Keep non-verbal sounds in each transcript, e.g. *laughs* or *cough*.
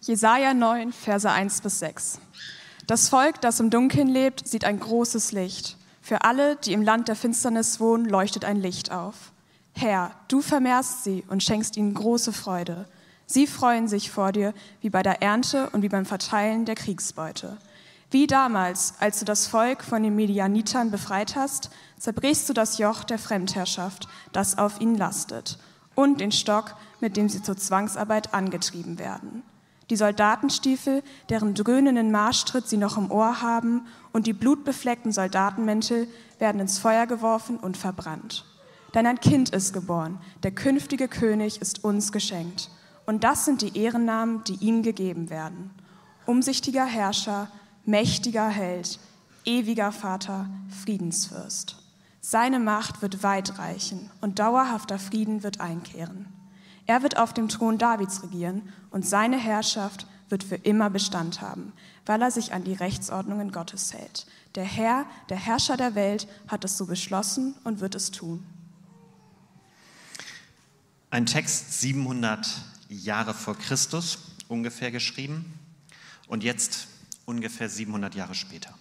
Jesaja 9, Verse 1 bis 6. Das Volk, das im Dunkeln lebt, sieht ein großes Licht. Für alle, die im Land der Finsternis wohnen, leuchtet ein Licht auf. Herr, du vermehrst sie und schenkst ihnen große Freude. Sie freuen sich vor dir wie bei der Ernte und wie beim Verteilen der Kriegsbeute. Wie damals, als du das Volk von den Medianitern befreit hast, zerbrichst du das Joch der Fremdherrschaft, das auf ihnen lastet, und den Stock, mit dem sie zur Zwangsarbeit angetrieben werden. Die Soldatenstiefel, deren dröhnenden Marschtritt sie noch im Ohr haben, und die blutbefleckten Soldatenmäntel werden ins Feuer geworfen und verbrannt. Denn ein Kind ist geboren, der künftige König ist uns geschenkt. Und das sind die Ehrennamen, die ihm gegeben werden. Umsichtiger Herrscher, mächtiger Held, ewiger Vater, Friedensfürst. Seine Macht wird weit reichen und dauerhafter Frieden wird einkehren. Er wird auf dem Thron Davids regieren und seine Herrschaft wird für immer Bestand haben, weil er sich an die Rechtsordnungen Gottes hält. Der Herr, der Herrscher der Welt, hat es so beschlossen und wird es tun. Ein Text 700 Jahre vor Christus ungefähr geschrieben und jetzt ungefähr 700 Jahre später.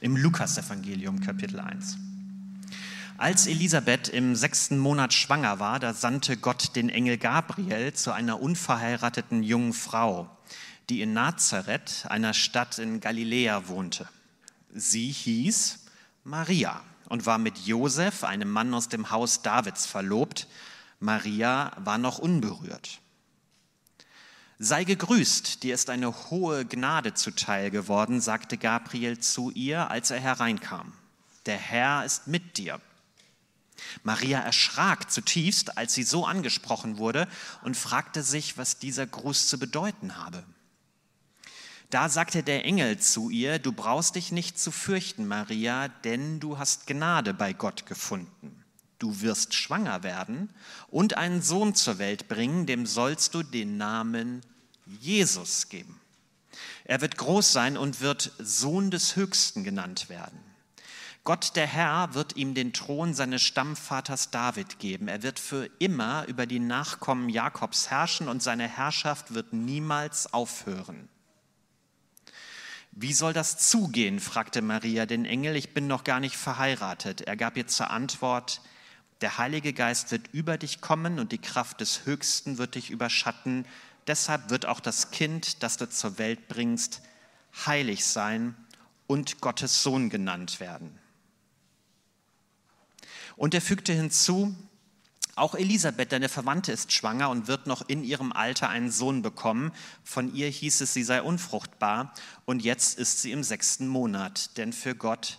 Im Lukasevangelium Kapitel 1. Als Elisabeth im sechsten Monat schwanger war, da sandte Gott den Engel Gabriel zu einer unverheirateten jungen Frau, die in Nazareth, einer Stadt in Galiläa, wohnte. Sie hieß Maria und war mit Josef, einem Mann aus dem Haus Davids, verlobt. Maria war noch unberührt. Sei gegrüßt, dir ist eine hohe Gnade zuteil geworden, sagte Gabriel zu ihr, als er hereinkam. Der Herr ist mit dir. Maria erschrak zutiefst, als sie so angesprochen wurde und fragte sich, was dieser Gruß zu bedeuten habe. Da sagte der Engel zu ihr, du brauchst dich nicht zu fürchten, Maria, denn du hast Gnade bei Gott gefunden. Du wirst schwanger werden und einen Sohn zur Welt bringen, dem sollst du den Namen Jesus geben. Er wird groß sein und wird Sohn des Höchsten genannt werden. Gott der Herr wird ihm den Thron seines Stammvaters David geben. Er wird für immer über die Nachkommen Jakobs herrschen und seine Herrschaft wird niemals aufhören. Wie soll das zugehen? fragte Maria den Engel. Ich bin noch gar nicht verheiratet. Er gab ihr zur Antwort, der Heilige Geist wird über dich kommen und die Kraft des Höchsten wird dich überschatten. Deshalb wird auch das Kind, das du zur Welt bringst, heilig sein und Gottes Sohn genannt werden. Und er fügte hinzu, auch Elisabeth, deine Verwandte, ist schwanger und wird noch in ihrem Alter einen Sohn bekommen. Von ihr hieß es, sie sei unfruchtbar und jetzt ist sie im sechsten Monat, denn für Gott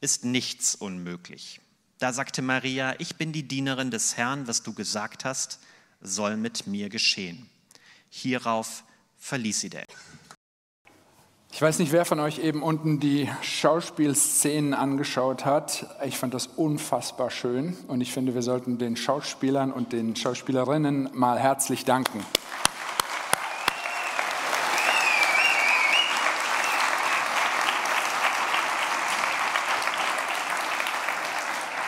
ist nichts unmöglich. Da sagte Maria, ich bin die Dienerin des Herrn, was du gesagt hast, soll mit mir geschehen. Hierauf verließ sie der. Ich weiß nicht, wer von euch eben unten die Schauspielszenen angeschaut hat. Ich fand das unfassbar schön und ich finde, wir sollten den Schauspielern und den Schauspielerinnen mal herzlich danken.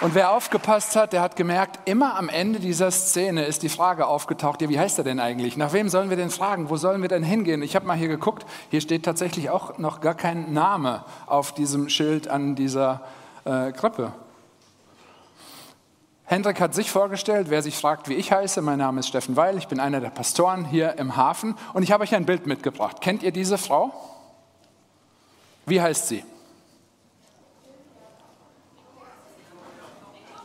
Und wer aufgepasst hat, der hat gemerkt, immer am Ende dieser Szene ist die Frage aufgetaucht, ja, wie heißt er denn eigentlich? Nach wem sollen wir denn fragen? Wo sollen wir denn hingehen? Ich habe mal hier geguckt, hier steht tatsächlich auch noch gar kein Name auf diesem Schild an dieser äh, Krippe. Hendrik hat sich vorgestellt, wer sich fragt, wie ich heiße. Mein Name ist Steffen Weil, ich bin einer der Pastoren hier im Hafen und ich habe euch ein Bild mitgebracht. Kennt ihr diese Frau? Wie heißt sie?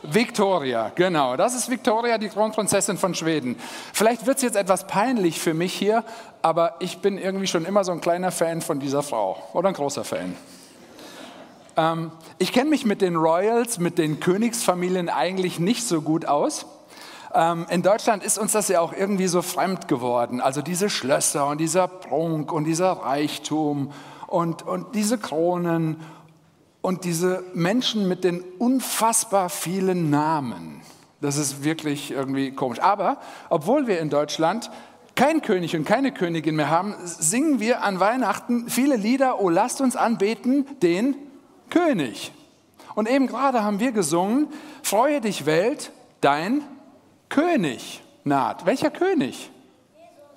Victoria, genau. Das ist Victoria, die Kronprinzessin von Schweden. Vielleicht wird es jetzt etwas peinlich für mich hier, aber ich bin irgendwie schon immer so ein kleiner Fan von dieser Frau oder ein großer Fan. Ähm, ich kenne mich mit den Royals, mit den Königsfamilien eigentlich nicht so gut aus. Ähm, in Deutschland ist uns das ja auch irgendwie so fremd geworden. Also diese Schlösser und dieser Prunk und dieser Reichtum und, und diese Kronen und diese Menschen mit den unfassbar vielen Namen. Das ist wirklich irgendwie komisch. Aber obwohl wir in Deutschland keinen König und keine Königin mehr haben, singen wir an Weihnachten viele Lieder, oh lasst uns anbeten den König. Und eben gerade haben wir gesungen, freue dich Welt, dein König naht. Welcher König?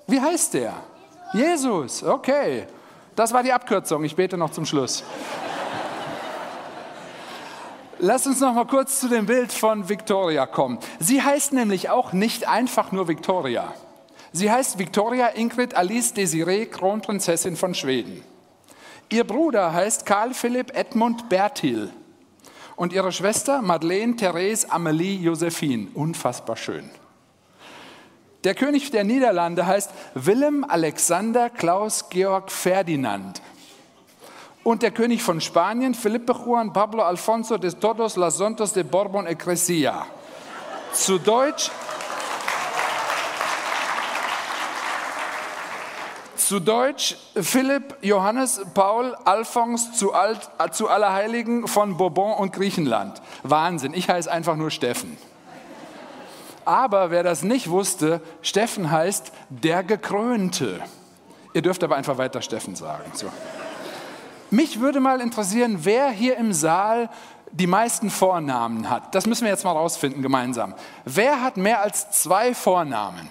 Wie heißt der? Jesus, okay. Das war die Abkürzung. Ich bete noch zum Schluss. Lass uns noch mal kurz zu dem Bild von Victoria kommen. Sie heißt nämlich auch nicht einfach nur Victoria. Sie heißt Victoria Ingrid Alice Desiree, Kronprinzessin von Schweden. Ihr Bruder heißt Karl Philipp Edmund Bertil und ihre Schwester Madeleine Therese Amelie Josephine. Unfassbar schön. Der König der Niederlande heißt Willem Alexander Klaus Georg Ferdinand. Und der König von Spanien, Felipe Juan Pablo Alfonso de Todos los Santos de Borbon e Crescia. Zu Deutsch, Zu Deutsch Philipp, Johannes, Paul, Alphons zu, Alt, zu Allerheiligen von Bourbon und Griechenland. Wahnsinn, ich heiße einfach nur Steffen. Aber wer das nicht wusste, Steffen heißt der Gekrönte. Ihr dürft aber einfach weiter Steffen sagen. So. Mich würde mal interessieren, wer hier im Saal die meisten Vornamen hat. Das müssen wir jetzt mal rausfinden gemeinsam. Wer hat mehr als zwei Vornamen?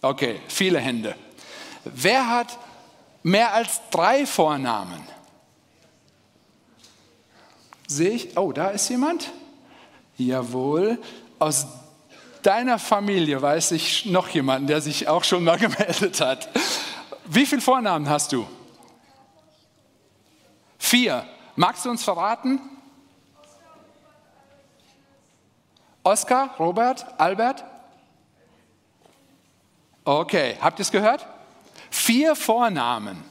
Okay, viele Hände. Wer hat mehr als drei Vornamen? Sehe ich, oh, da ist jemand? Jawohl. Aus deiner Familie weiß ich noch jemanden, der sich auch schon mal *laughs* gemeldet hat. Wie viele Vornamen hast du? Vier. Magst du uns verraten? Oskar, Robert, Albert? Okay, habt ihr es gehört? Vier Vornamen.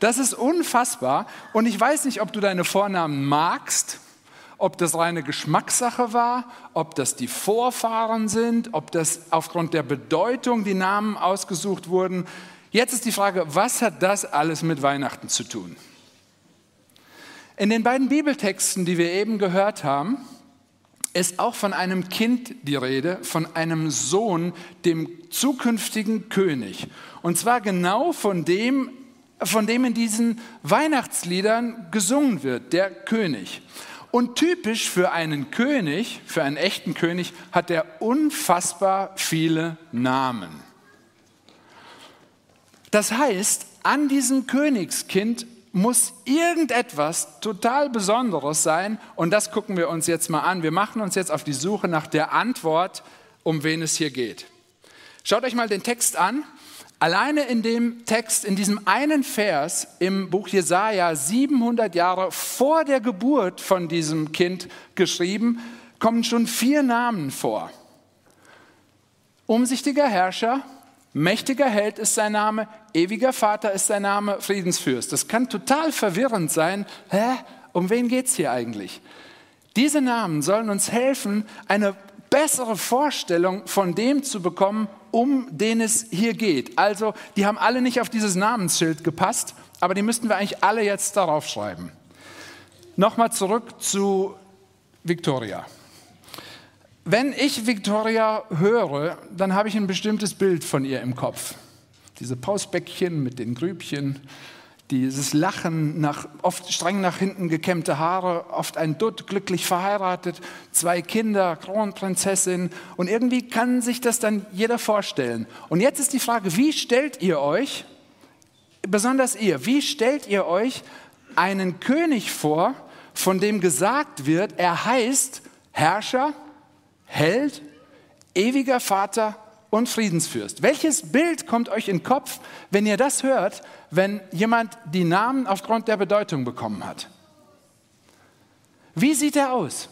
Das ist unfassbar. Und ich weiß nicht, ob du deine Vornamen magst, ob das reine Geschmackssache war, ob das die Vorfahren sind, ob das aufgrund der Bedeutung die Namen ausgesucht wurden. Jetzt ist die Frage, was hat das alles mit Weihnachten zu tun? In den beiden Bibeltexten, die wir eben gehört haben, ist auch von einem Kind die Rede, von einem Sohn, dem zukünftigen König. Und zwar genau von dem, von dem in diesen Weihnachtsliedern gesungen wird, der König. Und typisch für einen König, für einen echten König, hat er unfassbar viele Namen. Das heißt, an diesem Königskind muss irgendetwas total Besonderes sein und das gucken wir uns jetzt mal an. Wir machen uns jetzt auf die Suche nach der Antwort, um wen es hier geht. Schaut euch mal den Text an. Alleine in dem Text, in diesem einen Vers im Buch Jesaja, 700 Jahre vor der Geburt von diesem Kind geschrieben, kommen schon vier Namen vor. Umsichtiger Herrscher, mächtiger Held ist sein Name, ewiger Vater ist sein Name, Friedensfürst. Das kann total verwirrend sein. Hä? Um wen geht es hier eigentlich? Diese Namen sollen uns helfen, eine bessere Vorstellung von dem zu bekommen, um den es hier geht. Also, die haben alle nicht auf dieses Namensschild gepasst, aber die müssten wir eigentlich alle jetzt darauf schreiben. Nochmal zurück zu Victoria. Wenn ich Victoria höre, dann habe ich ein bestimmtes Bild von ihr im Kopf. Diese Pausbäckchen mit den Grübchen, dieses Lachen, nach, oft streng nach hinten gekämmte Haare, oft ein Dutt, glücklich verheiratet, zwei Kinder, Kronprinzessin. Und irgendwie kann sich das dann jeder vorstellen. Und jetzt ist die Frage, wie stellt ihr euch, besonders ihr, wie stellt ihr euch einen König vor, von dem gesagt wird, er heißt Herrscher, Held, ewiger Vater und Friedensfürst. Welches Bild kommt euch in den Kopf, wenn ihr das hört, wenn jemand die Namen aufgrund der Bedeutung bekommen hat? Wie sieht er aus?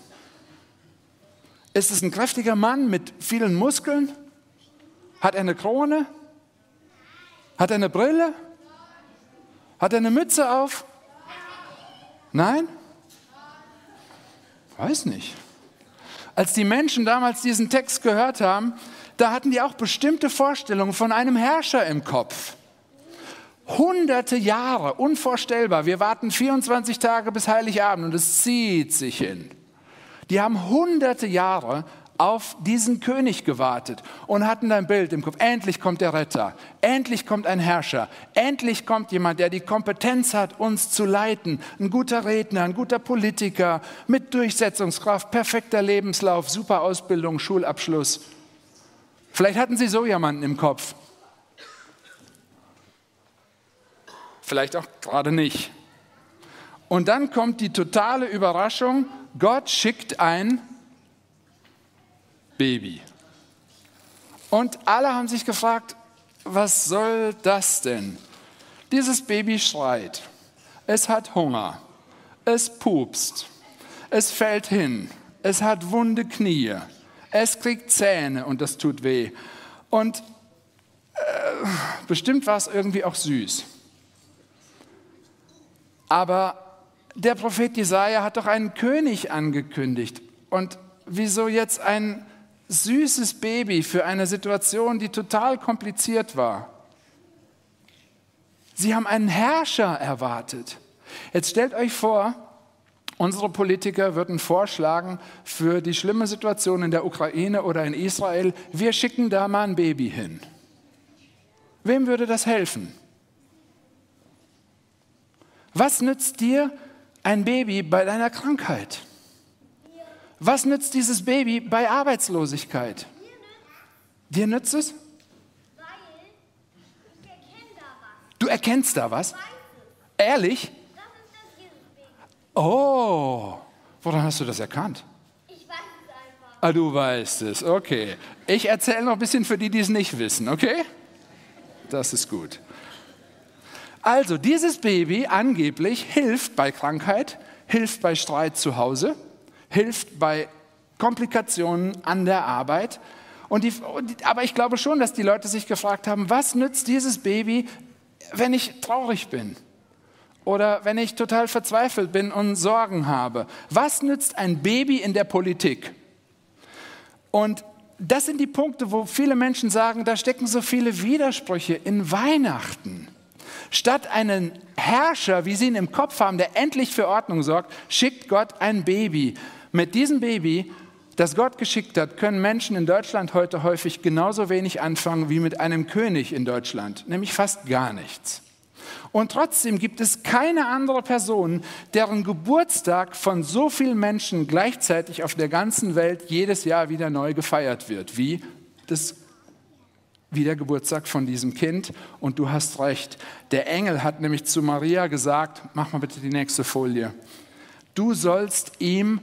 Ist es ein kräftiger Mann mit vielen Muskeln? Hat er eine Krone? Hat er eine Brille? Hat er eine Mütze auf? Nein? Weiß nicht. Als die Menschen damals diesen Text gehört haben, da hatten die auch bestimmte Vorstellungen von einem Herrscher im Kopf. Hunderte Jahre, unvorstellbar. Wir warten 24 Tage bis Heiligabend und es zieht sich hin. Die haben hunderte Jahre auf diesen König gewartet und hatten ein Bild im Kopf. Endlich kommt der Retter, endlich kommt ein Herrscher, endlich kommt jemand, der die Kompetenz hat, uns zu leiten. Ein guter Redner, ein guter Politiker mit Durchsetzungskraft, perfekter Lebenslauf, super Ausbildung, Schulabschluss. Vielleicht hatten Sie so jemanden im Kopf. vielleicht auch gerade nicht. Und dann kommt die totale Überraschung, Gott schickt ein Baby. Und alle haben sich gefragt, was soll das denn? Dieses Baby schreit, es hat Hunger, es pupst, es fällt hin, es hat wunde Knie, es kriegt Zähne und das tut weh. Und äh, bestimmt war es irgendwie auch süß. Aber der Prophet Jesaja hat doch einen König angekündigt. Und wieso jetzt ein süßes Baby für eine Situation, die total kompliziert war? Sie haben einen Herrscher erwartet. Jetzt stellt euch vor, unsere Politiker würden vorschlagen für die schlimme Situation in der Ukraine oder in Israel, wir schicken da mal ein Baby hin. Wem würde das helfen? Was nützt dir ein Baby bei deiner Krankheit? Was nützt dieses Baby bei Arbeitslosigkeit? Dir nützt es? Du erkennst da was? Ehrlich? Oh, woran hast du das erkannt? Ich weiß es einfach. Ah, du weißt es, okay. Ich erzähle noch ein bisschen für die, die es nicht wissen, okay? Das ist gut. Also, dieses Baby angeblich hilft bei Krankheit, hilft bei Streit zu Hause, hilft bei Komplikationen an der Arbeit. Und die, aber ich glaube schon, dass die Leute sich gefragt haben, was nützt dieses Baby, wenn ich traurig bin? Oder wenn ich total verzweifelt bin und Sorgen habe? Was nützt ein Baby in der Politik? Und das sind die Punkte, wo viele Menschen sagen, da stecken so viele Widersprüche in Weihnachten. Statt einen Herrscher, wie sie ihn im Kopf haben, der endlich für Ordnung sorgt, schickt Gott ein Baby. Mit diesem Baby, das Gott geschickt hat, können Menschen in Deutschland heute häufig genauso wenig anfangen wie mit einem König in Deutschland, nämlich fast gar nichts. Und trotzdem gibt es keine andere Person, deren Geburtstag von so vielen Menschen gleichzeitig auf der ganzen Welt jedes Jahr wieder neu gefeiert wird, wie das wie der Geburtstag von diesem Kind. Und du hast recht. Der Engel hat nämlich zu Maria gesagt, mach mal bitte die nächste Folie. Du sollst ihm,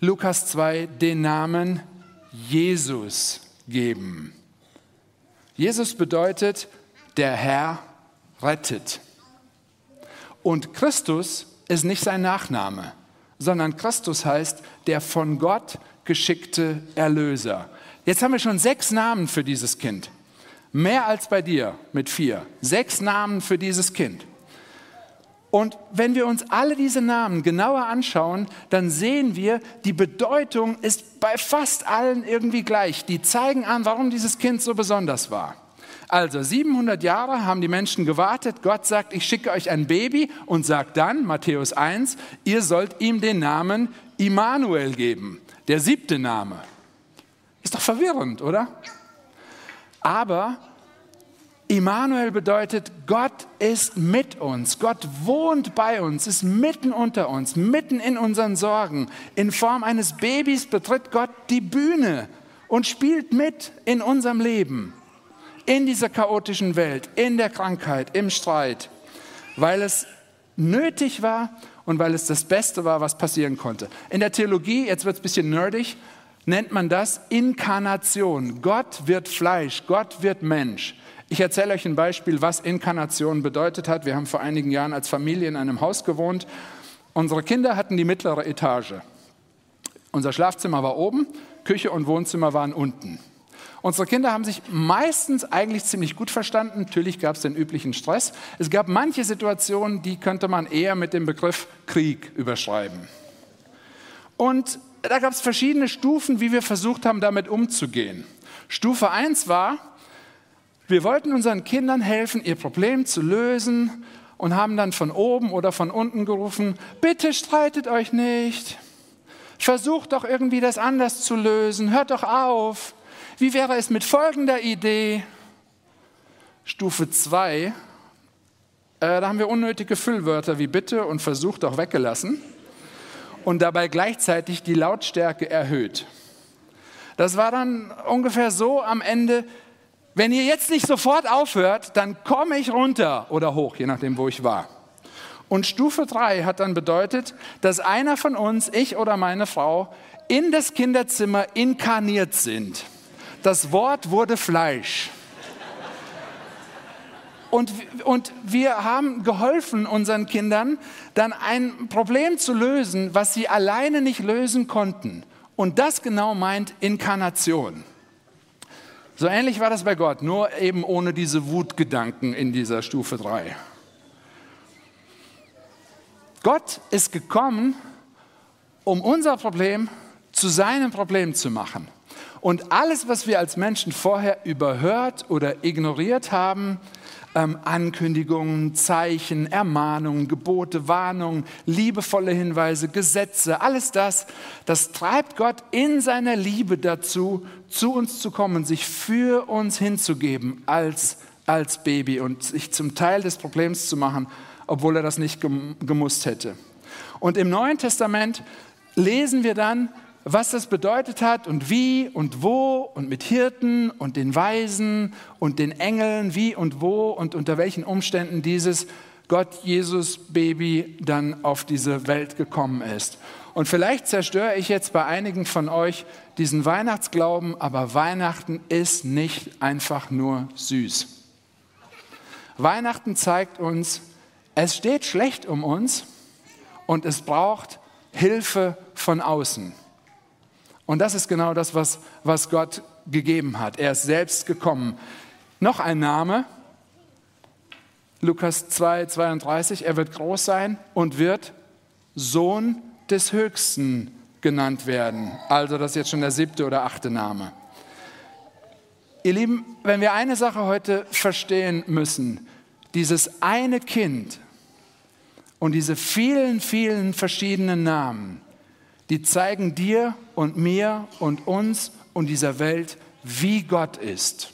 Lukas 2, den Namen Jesus geben. Jesus bedeutet, der Herr rettet. Und Christus ist nicht sein Nachname, sondern Christus heißt der von Gott geschickte Erlöser. Jetzt haben wir schon sechs Namen für dieses Kind. Mehr als bei dir mit vier. Sechs Namen für dieses Kind. Und wenn wir uns alle diese Namen genauer anschauen, dann sehen wir, die Bedeutung ist bei fast allen irgendwie gleich. Die zeigen an, warum dieses Kind so besonders war. Also 700 Jahre haben die Menschen gewartet. Gott sagt, ich schicke euch ein Baby und sagt dann, Matthäus 1, ihr sollt ihm den Namen Immanuel geben. Der siebte Name. Ist doch verwirrend, oder? Aber Immanuel bedeutet, Gott ist mit uns. Gott wohnt bei uns, ist mitten unter uns, mitten in unseren Sorgen. In Form eines Babys betritt Gott die Bühne und spielt mit in unserem Leben in dieser chaotischen Welt, in der Krankheit, im Streit, weil es nötig war und weil es das Beste war, was passieren konnte. In der Theologie, jetzt wird es ein bisschen nerdig, nennt man das Inkarnation. Gott wird Fleisch, Gott wird Mensch. Ich erzähle euch ein Beispiel, was Inkarnation bedeutet hat. Wir haben vor einigen Jahren als Familie in einem Haus gewohnt. Unsere Kinder hatten die mittlere Etage. Unser Schlafzimmer war oben, Küche und Wohnzimmer waren unten. Unsere Kinder haben sich meistens eigentlich ziemlich gut verstanden. Natürlich gab es den üblichen Stress. Es gab manche Situationen, die könnte man eher mit dem Begriff Krieg überschreiben. Und da gab es verschiedene Stufen, wie wir versucht haben, damit umzugehen. Stufe 1 war, wir wollten unseren Kindern helfen, ihr Problem zu lösen und haben dann von oben oder von unten gerufen, bitte streitet euch nicht, versucht doch irgendwie das anders zu lösen, hört doch auf. Wie wäre es mit folgender Idee? Stufe 2, äh, da haben wir unnötige Füllwörter wie bitte und versucht auch weggelassen und dabei gleichzeitig die Lautstärke erhöht. Das war dann ungefähr so am Ende, wenn ihr jetzt nicht sofort aufhört, dann komme ich runter oder hoch, je nachdem, wo ich war. Und Stufe 3 hat dann bedeutet, dass einer von uns, ich oder meine Frau, in das Kinderzimmer inkarniert sind. Das Wort wurde Fleisch. Und, und wir haben geholfen unseren Kindern, dann ein Problem zu lösen, was sie alleine nicht lösen konnten. Und das genau meint Inkarnation. So ähnlich war das bei Gott, nur eben ohne diese Wutgedanken in dieser Stufe 3. Gott ist gekommen, um unser Problem zu seinem Problem zu machen. Und alles, was wir als Menschen vorher überhört oder ignoriert haben, ähm, Ankündigungen, Zeichen, Ermahnungen, Gebote, Warnungen, liebevolle Hinweise, Gesetze, alles das, das treibt Gott in seiner Liebe dazu, zu uns zu kommen, sich für uns hinzugeben als, als Baby und sich zum Teil des Problems zu machen, obwohl er das nicht gemusst hätte. Und im Neuen Testament lesen wir dann, was das bedeutet hat und wie und wo und mit Hirten und den Weisen und den Engeln, wie und wo und unter welchen Umständen dieses Gott Jesus Baby dann auf diese Welt gekommen ist. Und vielleicht zerstöre ich jetzt bei einigen von euch diesen Weihnachtsglauben, aber Weihnachten ist nicht einfach nur süß. Weihnachten zeigt uns, es steht schlecht um uns und es braucht Hilfe von außen. Und das ist genau das, was, was Gott gegeben hat. Er ist selbst gekommen. Noch ein Name, Lukas 2, 32, er wird groß sein und wird Sohn des Höchsten genannt werden. Also das ist jetzt schon der siebte oder achte Name. Ihr Lieben, wenn wir eine Sache heute verstehen müssen, dieses eine Kind und diese vielen, vielen verschiedenen Namen, die zeigen dir und mir und uns und dieser Welt, wie Gott ist.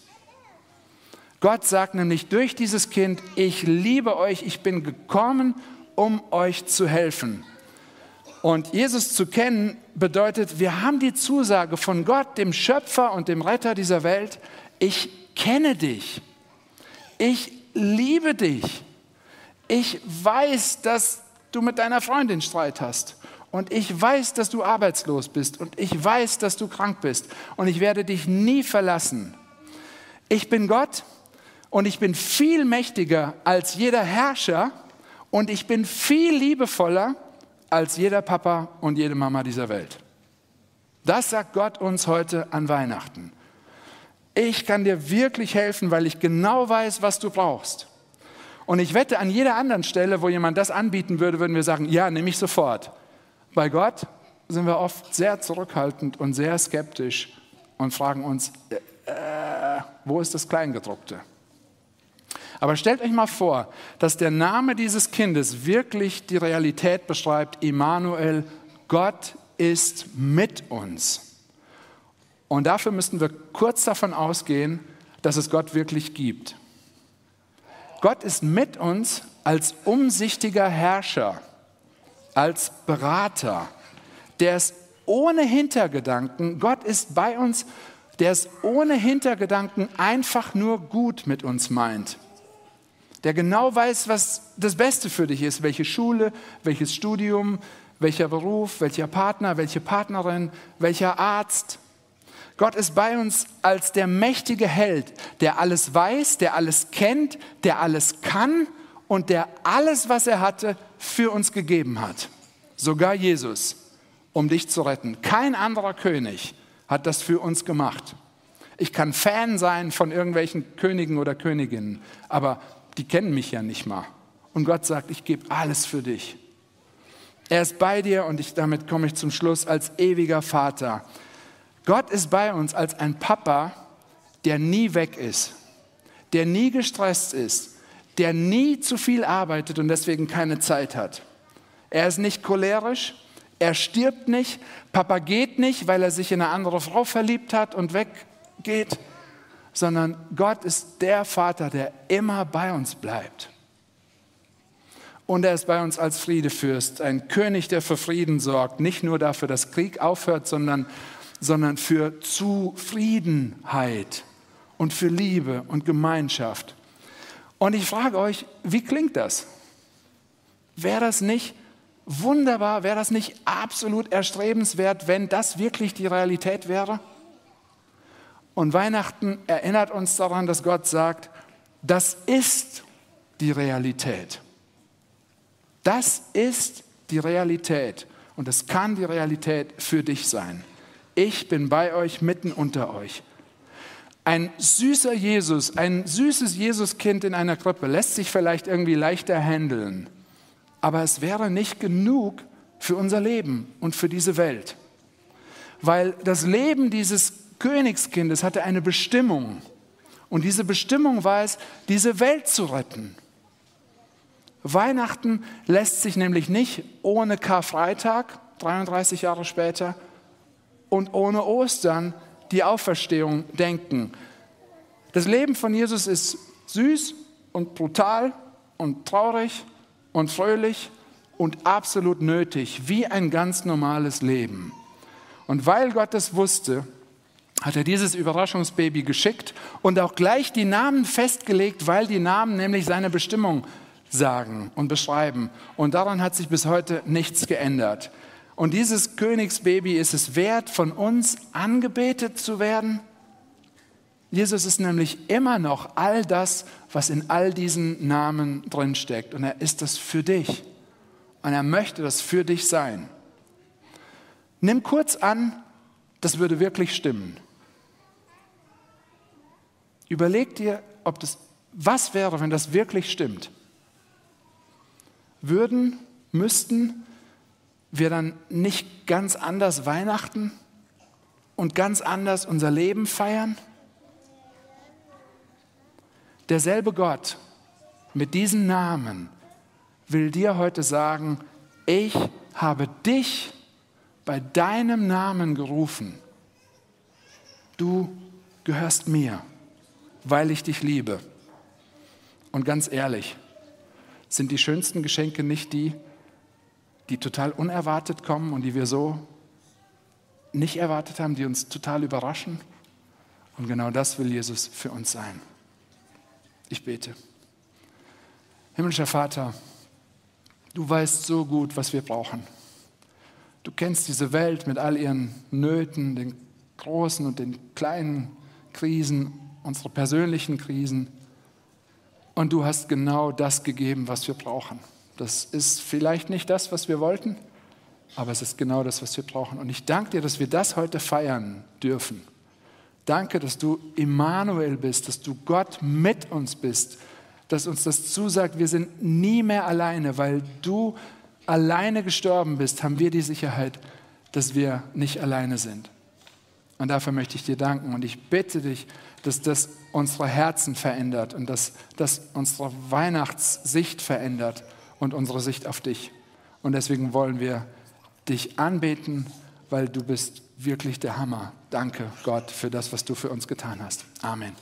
Gott sagt nämlich durch dieses Kind, ich liebe euch, ich bin gekommen, um euch zu helfen. Und Jesus zu kennen bedeutet, wir haben die Zusage von Gott, dem Schöpfer und dem Retter dieser Welt, ich kenne dich, ich liebe dich, ich weiß, dass du mit deiner Freundin Streit hast und ich weiß, dass du arbeitslos bist und ich weiß, dass du krank bist und ich werde dich nie verlassen. Ich bin Gott und ich bin viel mächtiger als jeder Herrscher und ich bin viel liebevoller als jeder Papa und jede Mama dieser Welt. Das sagt Gott uns heute an Weihnachten. Ich kann dir wirklich helfen, weil ich genau weiß, was du brauchst. Und ich wette, an jeder anderen Stelle, wo jemand das anbieten würde, würden wir sagen, ja, nehme ich sofort. Bei Gott sind wir oft sehr zurückhaltend und sehr skeptisch und fragen uns, äh, wo ist das Kleingedruckte? Aber stellt euch mal vor, dass der Name dieses Kindes wirklich die Realität beschreibt, Immanuel, Gott ist mit uns. Und dafür müssten wir kurz davon ausgehen, dass es Gott wirklich gibt. Gott ist mit uns als umsichtiger Herrscher als Berater, der ist ohne Hintergedanken, Gott ist bei uns, der es ohne Hintergedanken einfach nur gut mit uns meint. Der genau weiß, was das Beste für dich ist, welche Schule, welches Studium, welcher Beruf, welcher Partner, welche Partnerin, welcher Arzt. Gott ist bei uns als der mächtige Held, der alles weiß, der alles kennt, der alles kann und der alles, was er hatte, für uns gegeben hat. Sogar Jesus, um dich zu retten. Kein anderer König hat das für uns gemacht. Ich kann Fan sein von irgendwelchen Königen oder Königinnen, aber die kennen mich ja nicht mal. Und Gott sagt, ich gebe alles für dich. Er ist bei dir und ich, damit komme ich zum Schluss als ewiger Vater. Gott ist bei uns als ein Papa, der nie weg ist, der nie gestresst ist, der nie zu viel arbeitet und deswegen keine Zeit hat. Er ist nicht cholerisch, er stirbt nicht, Papa geht nicht, weil er sich in eine andere Frau verliebt hat und weggeht, sondern Gott ist der Vater, der immer bei uns bleibt. Und er ist bei uns als Friedefürst, ein König, der für Frieden sorgt, nicht nur dafür, dass Krieg aufhört, sondern, sondern für Zufriedenheit. und für Liebe und Gemeinschaft. Und ich frage euch, wie klingt das? Wäre das nicht wunderbar, wäre das nicht absolut erstrebenswert, wenn das wirklich die Realität wäre? Und Weihnachten erinnert uns daran, dass Gott sagt, das ist die Realität. Das ist die Realität und es kann die Realität für dich sein. Ich bin bei euch mitten unter euch. Ein süßer Jesus, ein süßes Jesuskind in einer Krippe lässt sich vielleicht irgendwie leichter handeln, aber es wäre nicht genug für unser Leben und für diese Welt. Weil das Leben dieses Königskindes hatte eine Bestimmung. Und diese Bestimmung war es, diese Welt zu retten. Weihnachten lässt sich nämlich nicht ohne Karfreitag, 33 Jahre später, und ohne Ostern, die Auferstehung, denken. Das Leben von Jesus ist süß und brutal und traurig und fröhlich und absolut nötig, wie ein ganz normales Leben. Und weil Gott es wusste, hat er dieses Überraschungsbaby geschickt und auch gleich die Namen festgelegt, weil die Namen nämlich seine Bestimmung sagen und beschreiben. Und daran hat sich bis heute nichts geändert. Und dieses Königsbaby ist es wert, von uns angebetet zu werden. Jesus ist nämlich immer noch all das, was in all diesen Namen drinsteckt. Und er ist das für dich. Und er möchte das für dich sein. Nimm kurz an, das würde wirklich stimmen. Überleg dir, ob das, was wäre, wenn das wirklich stimmt würden, müssten wir dann nicht ganz anders Weihnachten und ganz anders unser Leben feiern? Derselbe Gott mit diesen Namen will dir heute sagen, ich habe dich bei deinem Namen gerufen. Du gehörst mir, weil ich dich liebe. Und ganz ehrlich, sind die schönsten Geschenke nicht die, die total unerwartet kommen und die wir so nicht erwartet haben, die uns total überraschen. Und genau das will Jesus für uns sein. Ich bete. Himmlischer Vater, du weißt so gut, was wir brauchen. Du kennst diese Welt mit all ihren Nöten, den großen und den kleinen Krisen, unsere persönlichen Krisen. Und du hast genau das gegeben, was wir brauchen. Das ist vielleicht nicht das, was wir wollten, aber es ist genau das, was wir brauchen. Und ich danke dir, dass wir das heute feiern dürfen. Danke, dass du Immanuel bist, dass du Gott mit uns bist, dass uns das zusagt, wir sind nie mehr alleine, weil du alleine gestorben bist, haben wir die Sicherheit, dass wir nicht alleine sind. Und dafür möchte ich dir danken. Und ich bitte dich, dass das unsere Herzen verändert und dass das unsere Weihnachtssicht verändert und unsere Sicht auf dich. Und deswegen wollen wir dich anbeten, weil du bist wirklich der Hammer. Danke, Gott, für das, was du für uns getan hast. Amen.